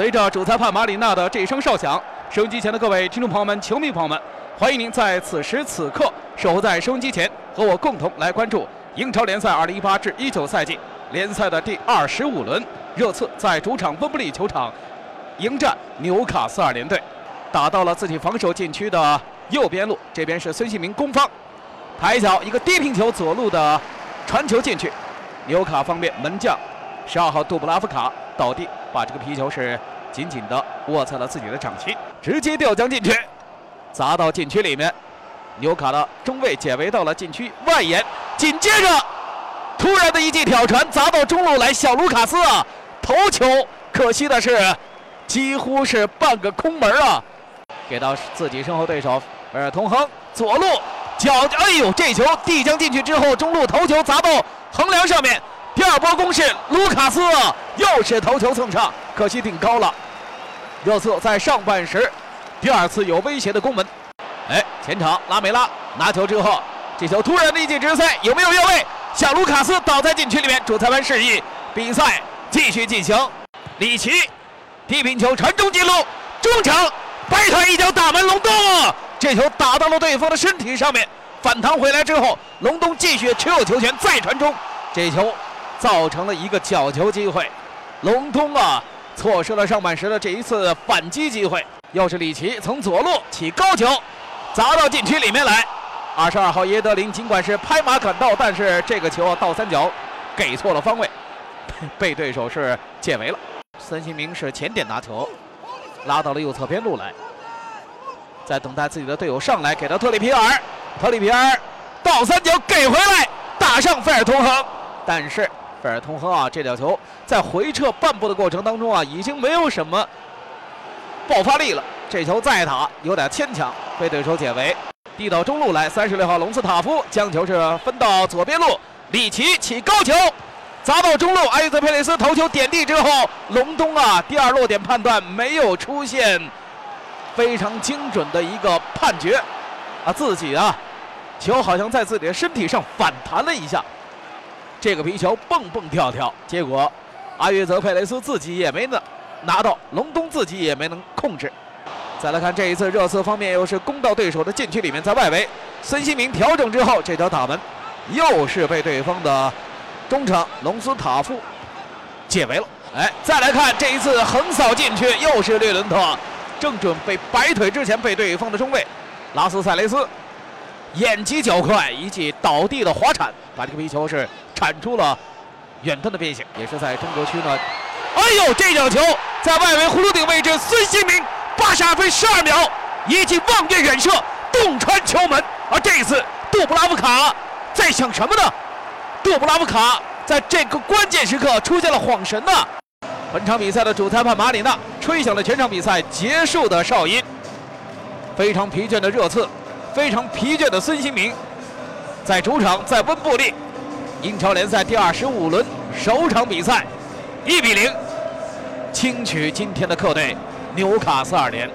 随着主裁判马里纳的这一声哨响，收音机前的各位听众朋友们、球迷朋友们，欢迎您在此时此刻守候在收音机前，和我共同来关注英超联赛2018至19赛季联赛的第二十五轮。热刺在主场温布利球场迎战纽卡斯尔联队，打到了自己防守禁区的右边路，这边是孙兴民攻方，抬脚一个低平球左路的传球进去，纽卡方面门将十二号杜布拉夫卡倒地，把这个皮球是紧紧的握在了自己的掌心，直接吊将进去，砸到禁区里面。纽卡的中卫解围到了禁区外沿，紧接着突然的一记挑传砸到中路来，小卢卡斯啊！头球，可惜的是，几乎是半个空门啊！给到自己身后对手维尔通亨左路脚，哎呦，这球递将进去之后，中路头球砸到横梁上面。第二波攻势，卢卡斯又是头球蹭上，可惜顶高了。热刺在上半时第二次有威胁的攻门。哎，前场拉梅拉拿球之后，这球突然的一记直塞，有没有越位？小卢卡斯倒在禁区里面，主裁判示意比赛。继续进行，里奇低平球传中进入中场，摆腿一脚打门，隆东这球打到了对方的身体上面，反弹回来之后，隆东继续持有球权再传中，这球造成了一个角球机会，隆东啊错失了上半时的这一次反击机会，又是里奇从左路起高球砸到禁区里面来，二十二号耶德林尽管是拍马赶到，但是这个球啊倒三角给错了方位。被对手是解围了，孙兴民是前点拿球，拉到了右侧边路来，在等待自己的队友上来给到特里皮尔，特里皮尔倒三角给回来，打上费尔通亨，但是费尔通亨啊，这脚球在回撤半步的过程当中啊，已经没有什么爆发力了，这球再打有点牵强，被对手解围，递到中路来，三十六号隆斯塔夫将球是分到左边路，里奇起高球。砸到中路，埃泽佩雷斯头球点地之后，隆东啊，第二落点判断没有出现非常精准的一个判决，啊，自己啊，球好像在自己的身体上反弹了一下，这个皮球蹦蹦跳跳，结果阿约泽佩雷斯自己也没能拿到，隆东自己也没能控制。再来看这一次热刺方面又是攻到对手的禁区里面，在外围，孙兴民调整之后，这脚打门又是被对方的。中场隆斯塔夫解围了，哎，再来看这一次横扫进去，又是略伦特，正准备摆腿之前被对方的中卫拉斯塞雷斯眼疾脚快一记倒地的滑铲，把这个皮球是铲出了远端的边线，也是在中国区呢。哎呦，这脚球在外围葫芦顶位置，孙兴民八十二分十二秒一记望月远射，洞穿球门。而这一次杜布拉夫卡在想什么呢？杜布拉夫卡在这个关键时刻出现了晃神呐！本场比赛的主裁判马里纳吹响了全场比赛结束的哨音。非常疲倦的热刺，非常疲倦的孙兴民，在主场在温布利，英超联赛第二十五轮首场比赛，一比零轻取今天的客队纽卡斯尔联。